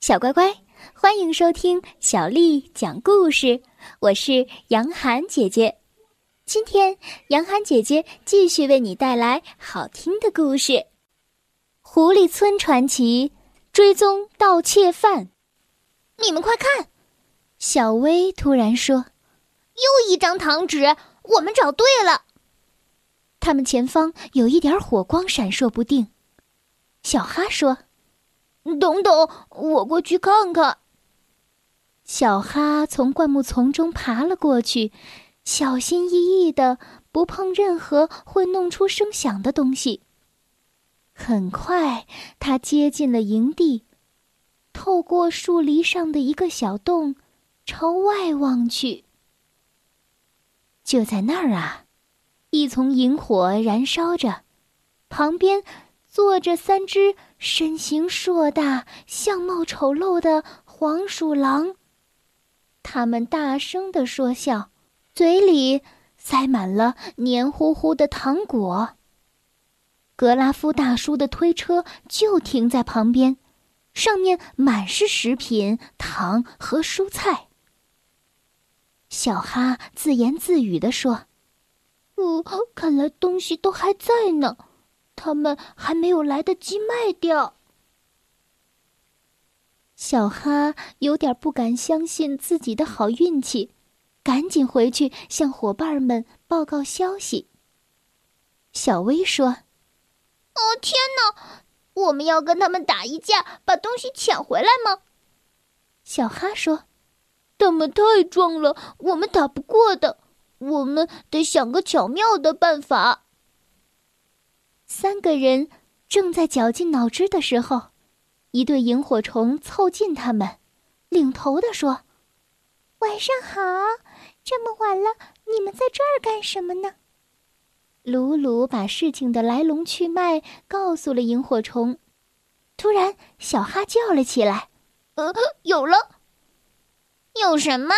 小乖乖，欢迎收听小丽讲故事。我是杨涵姐姐，今天杨涵姐姐继续为你带来好听的故事《狐狸村传奇》，追踪盗窃犯。你们快看！小薇突然说：“又一张糖纸，我们找对了。”他们前方有一点火光闪烁不定。小哈说。等等，我过去看看。小哈从灌木丛中爬了过去，小心翼翼的不碰任何会弄出声响的东西。很快，他接近了营地，透过树篱上的一个小洞，朝外望去。就在那儿啊，一丛萤火燃烧着，旁边。坐着三只身形硕大、相貌丑陋的黄鼠狼，他们大声的说笑，嘴里塞满了黏糊糊的糖果。格拉夫大叔的推车就停在旁边，上面满是食品、糖和蔬菜。小哈自言自语地说：“哦，看来东西都还在呢。”他们还没有来得及卖掉。小哈有点不敢相信自己的好运气，赶紧回去向伙伴们报告消息。小薇说：“哦天哪，我们要跟他们打一架，把东西抢回来吗？”小哈说：“他们太壮了，我们打不过的，我们得想个巧妙的办法。”三个人正在绞尽脑汁的时候，一对萤火虫凑近他们，领头的说：“晚上好，这么晚了，你们在这儿干什么呢？”鲁鲁把事情的来龙去脉告诉了萤火虫。突然，小哈叫了起来：“呃，有了！有什么？”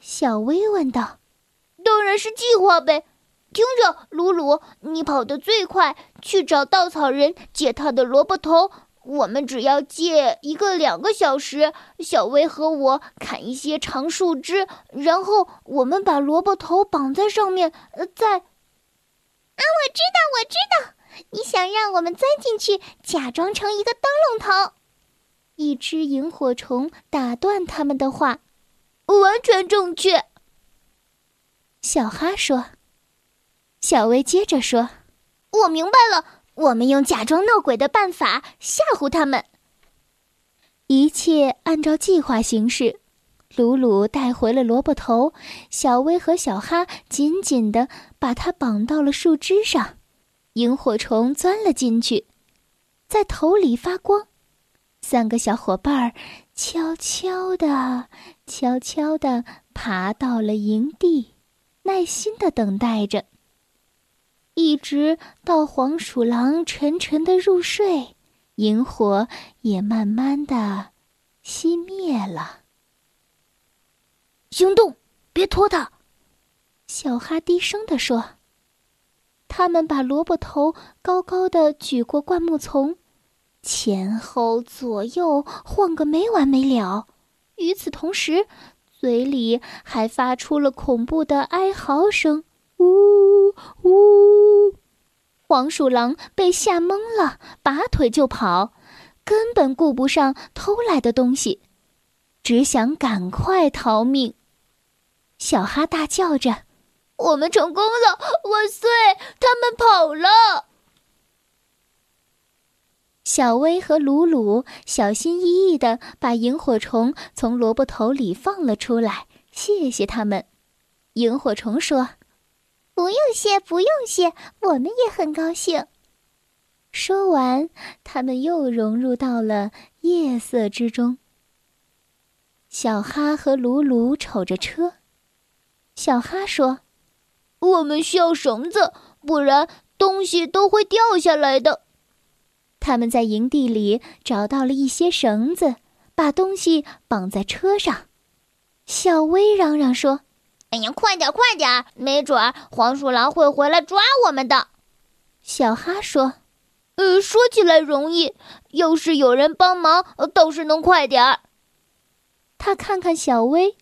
小薇问道。“当然是计划呗。”听着，鲁鲁，你跑得最快，去找稻草人借他的萝卜头。我们只要借一个两个小时。小薇和我砍一些长树枝，然后我们把萝卜头绑在上面，呃，再……啊，我知道，我知道，你想让我们钻进去，假装成一个灯笼头。一只萤火虫打断他们的话：“完全正确。”小哈说。小薇接着说：“我明白了，我们用假装闹鬼的办法吓唬他们。一切按照计划行事。鲁鲁带回了萝卜头，小薇和小哈紧紧的把它绑到了树枝上。萤火虫钻了进去，在头里发光。三个小伙伴儿悄悄的、悄悄的爬到了营地，耐心的等待着。”一直到黄鼠狼沉沉的入睡，萤火也慢慢的熄灭了。行动，别拖他！小哈低声的说。他们把萝卜头高高的举过灌木丛，前后左右晃个没完没了。与此同时，嘴里还发出了恐怖的哀嚎声。呜呜！黄鼠狼被吓懵了，拔腿就跑，根本顾不上偷来的东西，只想赶快逃命。小哈大叫着：“我们成功了！万岁！他们跑了！”小薇和鲁鲁小心翼翼的把萤火虫从萝卜头里放了出来，谢谢他们。萤火虫说。不用谢，不用谢，我们也很高兴。说完，他们又融入到了夜色之中。小哈和鲁鲁瞅着车，小哈说：“我们需要绳子，不然东西都会掉下来的。”他们在营地里找到了一些绳子，把东西绑在车上。小薇嚷嚷说。哎呀，快点，快点！没准黄鼠狼会回来抓我们的。小哈说：“呃，说起来容易，要是有人帮忙，倒是能快点儿。他看看小薇，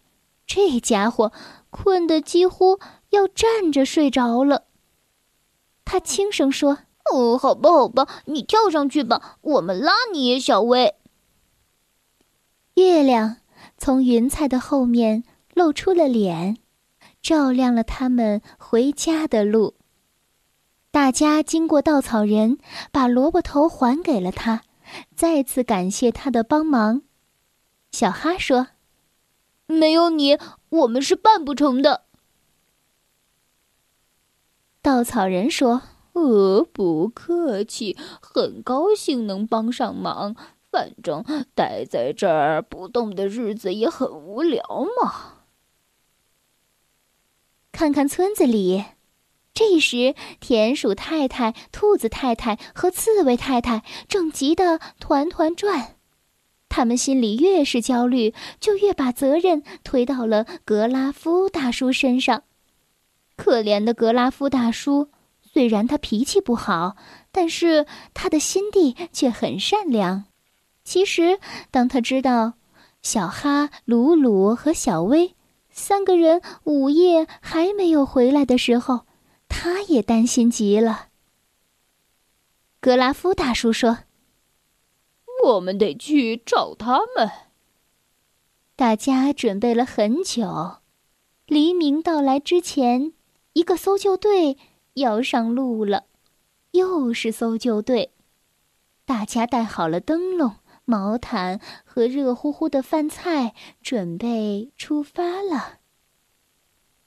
这家伙困得几乎要站着睡着了。他轻声说：“哦，好吧，好吧，你跳上去吧，我们拉你，小薇。”月亮从云彩的后面露出了脸，照亮了他们回家的路。大家经过稻草人，把萝卜头还给了他，再次感谢他的帮忙。小哈说：“没有你，我们是办不成的。”稻草人说：“呃，不客气，很高兴能帮上忙。反正待在这儿不动的日子也很无聊嘛。”看看村子里，这时田鼠太太、兔子太太和刺猬太太正急得团团转。他们心里越是焦虑，就越把责任推到了格拉夫大叔身上。可怜的格拉夫大叔，虽然他脾气不好，但是他的心地却很善良。其实，当他知道小哈、鲁鲁和小薇三个人午夜还没有回来的时候，他也担心极了。格拉夫大叔说。我们得去找他们。大家准备了很久，黎明到来之前，一个搜救队要上路了。又是搜救队，大家带好了灯笼、毛毯和热乎乎的饭菜，准备出发了。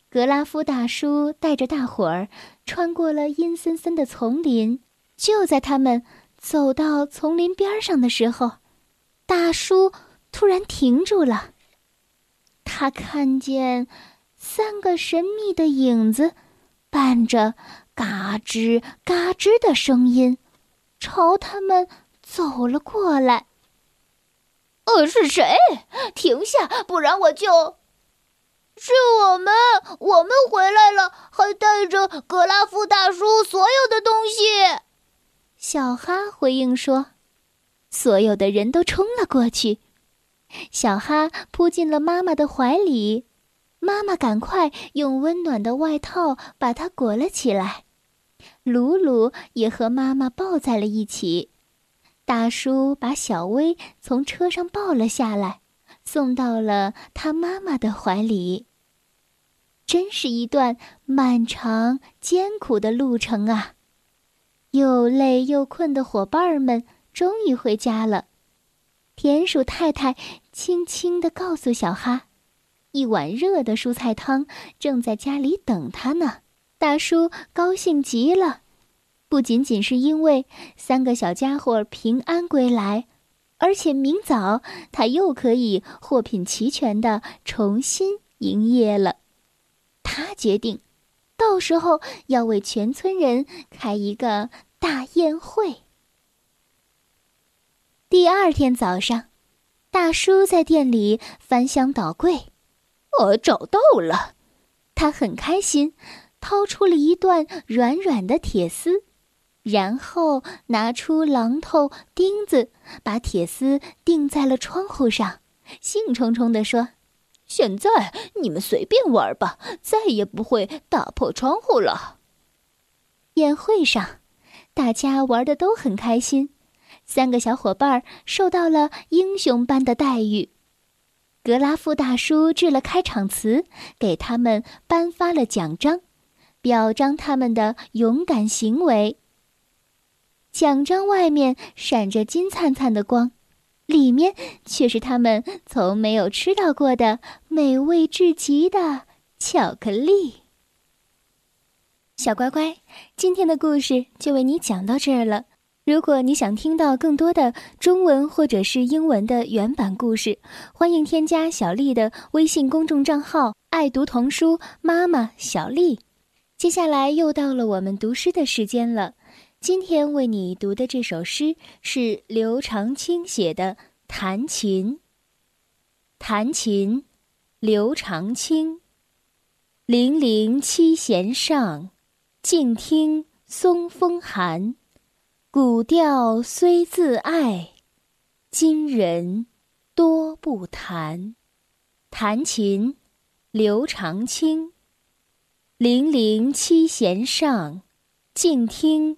格拉夫大叔带着大伙儿穿过了阴森森的丛林，就在他们。走到丛林边上的时候，大叔突然停住了。他看见三个神秘的影子，伴着嘎吱嘎吱的声音，朝他们走了过来。呃，是谁？停下，不然我就……是我们，我们回来了，还带着格拉夫大叔所有的东西。小哈回应说：“所有的人都冲了过去。”小哈扑进了妈妈的怀里，妈妈赶快用温暖的外套把他裹了起来。鲁鲁也和妈妈抱在了一起。大叔把小薇从车上抱了下来，送到了他妈妈的怀里。真是一段漫长艰苦的路程啊！又累又困的伙伴们终于回家了。田鼠太太轻轻地告诉小哈：“一碗热的蔬菜汤正在家里等他呢。”大叔高兴极了，不仅仅是因为三个小家伙平安归来，而且明早他又可以货品齐全的重新营业了。他决定。到时候要为全村人开一个大宴会。第二天早上，大叔在店里翻箱倒柜，我找到了。他很开心，掏出了一段软软的铁丝，然后拿出榔头、钉子，把铁丝钉在了窗户上，兴冲冲地说。现在你们随便玩吧，再也不会打破窗户了。宴会上，大家玩的都很开心，三个小伙伴受到了英雄般的待遇。格拉夫大叔致了开场词，给他们颁发了奖章，表彰他们的勇敢行为。奖章外面闪着金灿灿的光。里面却是他们从没有吃到过的美味至极的巧克力。小乖乖，今天的故事就为你讲到这儿了。如果你想听到更多的中文或者是英文的原版故事，欢迎添加小丽的微信公众账号“爱读童书妈妈小丽”。接下来又到了我们读诗的时间了。今天为你读的这首诗是刘长卿写的《弹琴》。弹琴，刘长卿。零零七弦上，静听松风寒。古调虽自爱，今人多不弹。弹琴，刘长卿。零零七弦上，静听